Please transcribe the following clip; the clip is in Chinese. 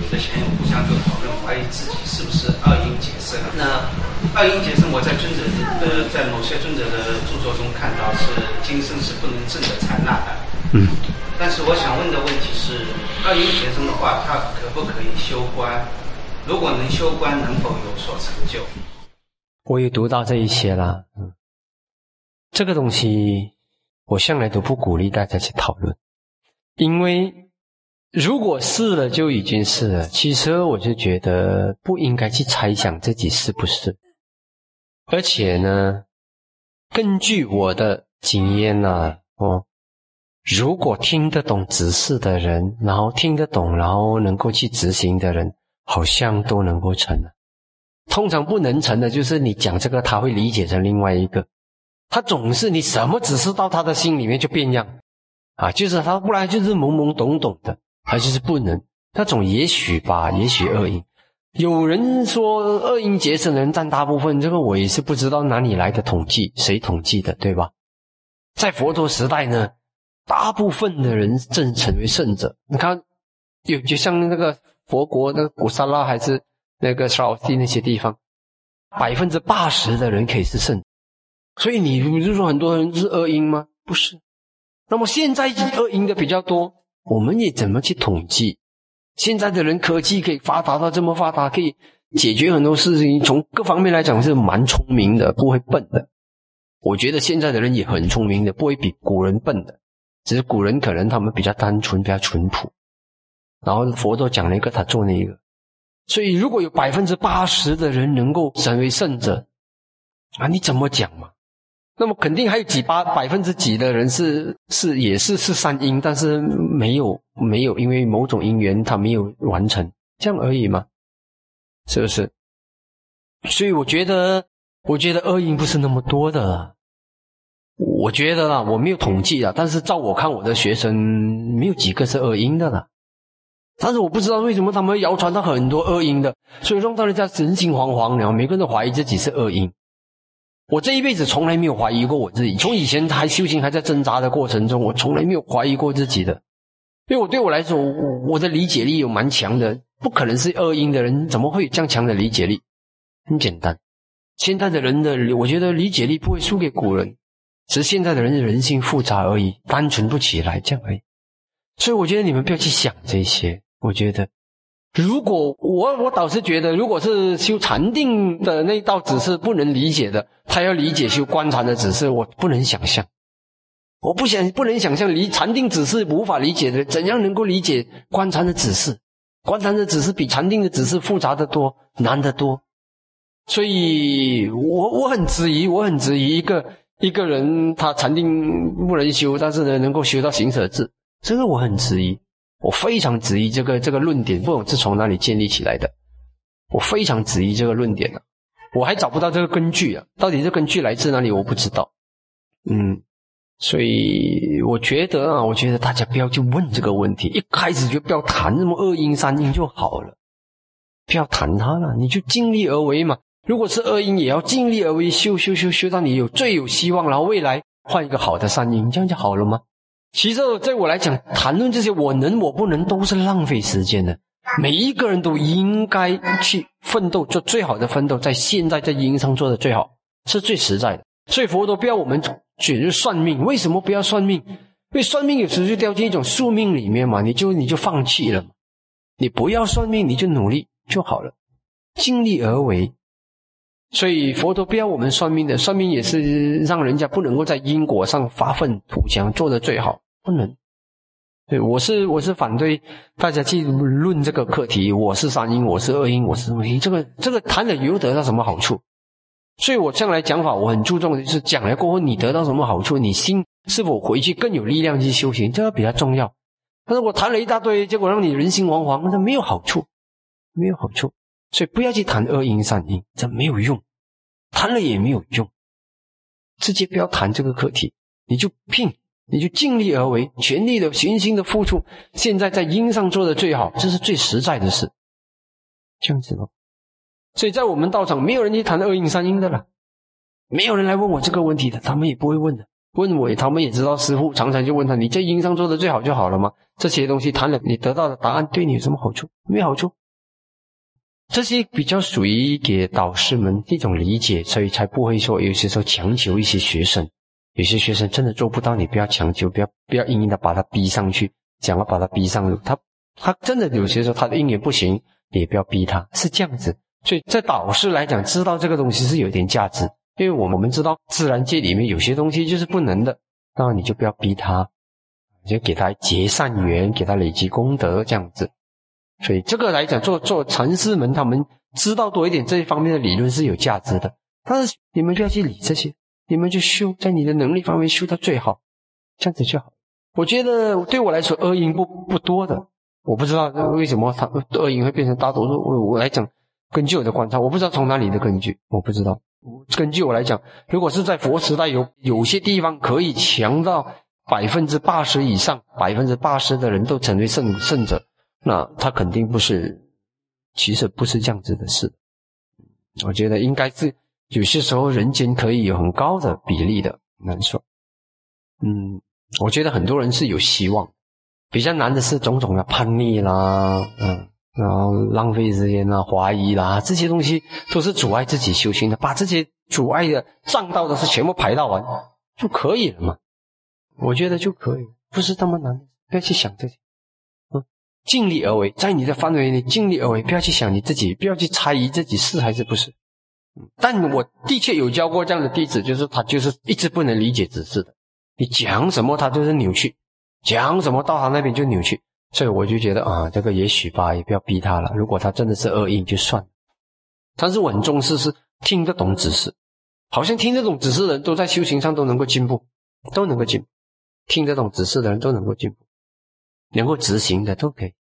有的学员互相就讨论，怀疑自己是不是二因结生。那二因结生，我在尊者的在某些尊者的著作中看到是今生是不能证得禅那的。嗯。但是我想问的问题是，二因结生的话，他可不可以修观？如果能修观，能否有所成就？我也读到这一些了。嗯。这个东西，我向来都不鼓励大家去讨论，因为。如果是了，就已经是了。其实我就觉得不应该去猜想自己是不是。而且呢，根据我的经验呢，哦，如果听得懂指示的人，然后听得懂，然后能够去执行的人，好像都能够成。通常不能成的，就是你讲这个，他会理解成另外一个。他总是你什么指示到他的心里面就变样啊，就是他不然就是懵懵懂懂的。还是是不能，那种也许吧，也许恶因。有人说恶因结成的人占大部分，这个我也是不知道哪里来的统计，谁统计的，对吧？在佛陀时代呢，大部分的人正成为圣者。你看，有就像那个佛国那个古萨拉还是那个沙地那些地方，百分之八十的人可以是圣。所以你不是说很多人是恶因吗？不是。那么现在恶因的比较多。我们也怎么去统计？现在的人科技可以发达到这么发达，可以解决很多事情。从各方面来讲是蛮聪明的，不会笨的。我觉得现在的人也很聪明的，不会比古人笨的。只是古人可能他们比较单纯，比较淳朴。然后佛陀讲了一个，他做那一个。所以如果有百分之八十的人能够成为圣者，啊，你怎么讲嘛？那么肯定还有几八百分之几的人是是也是是三因，但是没有没有因为某种因缘他没有完成，这样而已嘛，是不是？所以我觉得我觉得恶因不是那么多的，我觉得啦，我没有统计啊，但是照我看我的学生没有几个是恶因的啦，但是我不知道为什么他们谣传到很多恶因的，所以让大家人心惶惶然后每个人都怀疑自己是恶因。我这一辈子从来没有怀疑过我自己，从以前还修行还在挣扎的过程中，我从来没有怀疑过自己的，因为我对我来说，我我的理解力有蛮强的，不可能是恶因的人怎么会有这样强的理解力？很简单，现在的人的我觉得理解力不会输给古人，只是现在的人的人性复杂而已，单纯不起来这样而已。所以我觉得你们不要去想这些，我觉得。如果我我倒是觉得，如果是修禅定的那道指示不能理解的，他要理解修观禅的指示，我不能想象。我不想不能想象离禅定指示无法理解的，怎样能够理解观禅的指示？观禅的指示比禅定的指示复杂的多，难得多。所以我我很质疑，我很质疑一个一个人他禅定不能修，但是呢能够修到行舍智，这个我很质疑。我非常质疑这个这个论点，不懂是从哪里建立起来的。我非常质疑这个论点啊，我还找不到这个根据啊，到底这根据来自哪里？我不知道。嗯，所以我觉得啊，我觉得大家不要去问这个问题，一开始就不要谈什么二因三因就好了，不要谈它了，你就尽力而为嘛。如果是二因，也要尽力而为，修修修修到你有最有希望，然后未来换一个好的三因，这样就好了吗？其实，在我来讲，谈论这些我能我不能都是浪费时间的。每一个人都应该去奋斗，做最好的奋斗，在现在在因上做的最好，是最实在的。所以佛陀不要我们卷入算命，为什么不要算命？因为算命有时候就掉进一种宿命里面嘛，你就你就放弃了。你不要算命，你就努力就好了，尽力而为。所以佛陀不要我们算命的，算命也是让人家不能够在因果上发愤图强，做的最好不能。对我是我是反对大家去论这个课题，我是三因，我是二因，我是什么因？这个这个谈了又得到什么好处？所以我向来讲法，我很注重的就是讲了过后你得到什么好处，你心是否回去更有力量去修行，这个比较重要。但是我谈了一大堆，结果让你人心惶惶，那没有好处，没有好处。所以不要去谈恶因善因，这没有用，谈了也没有用，直接不要谈这个课题，你就拼，你就尽力而为，全力的、全心的付出。现在在因上做的最好，这是最实在的事，这样子咯。所以在我们道场，没有人去谈恶因善因的了，没有人来问我这个问题的，他们也不会问的。问我，他们也知道师傅常常就问他：“你在因上做的最好就好了吗？”这些东西谈了，你得到的答案对你有什么好处？没好处。这些比较属于给导师们一种理解，所以才不会说有些时候强求一些学生。有些学生真的做不到，你不要强求，不要不要硬硬的把他逼上去，想要把他逼上路。他他真的有些时候他的英语不行，也不要逼他，是这样子。所以在导师来讲，知道这个东西是有点价值，因为我们我们知道自然界里面有些东西就是不能的，那你就不要逼他，就给他结善缘，给他累积功德这样子。所以这个来讲，做做禅师们，他们知道多一点这一方面的理论是有价值的。但是你们就要去理这些，你们就修在你的能力范围修到最好，这样子就好。我觉得对我来说，恶因不不多的，我不知道为什么他恶因会变成大多数。我我来讲，根据我的观察，我不知道从哪里的根据，我不知道。根据我来讲，如果是在佛时代，有有些地方可以强到百分之八十以上，百分之八十的人都成为圣圣者。那他肯定不是，其实不是这样子的事。我觉得应该是有些时候人间可以有很高的比例的，难受。嗯，我觉得很多人是有希望，比较难的是种种的叛逆啦，嗯，然后浪费时间啦、怀疑啦，这些东西都是阻碍自己修行的。把这些阻碍的障道的事全部排到完就可以了嘛？我觉得就可以，不是那么难，不要去想这些。尽力而为，在你的范围内尽力而为，不要去想你自己，不要去猜疑自己是还是不是。但我的确有教过这样的弟子，就是他就是一直不能理解指示的，你讲什么他就是扭曲，讲什么到他那边就扭曲，所以我就觉得啊，这个也许吧，也不要逼他了。如果他真的是恶意就算了。但是我很重视是听得懂指示，好像听得懂指示的人都在修行上都能够进步，都能够进，听得懂指示的人都能够进步。能够执行的都可以，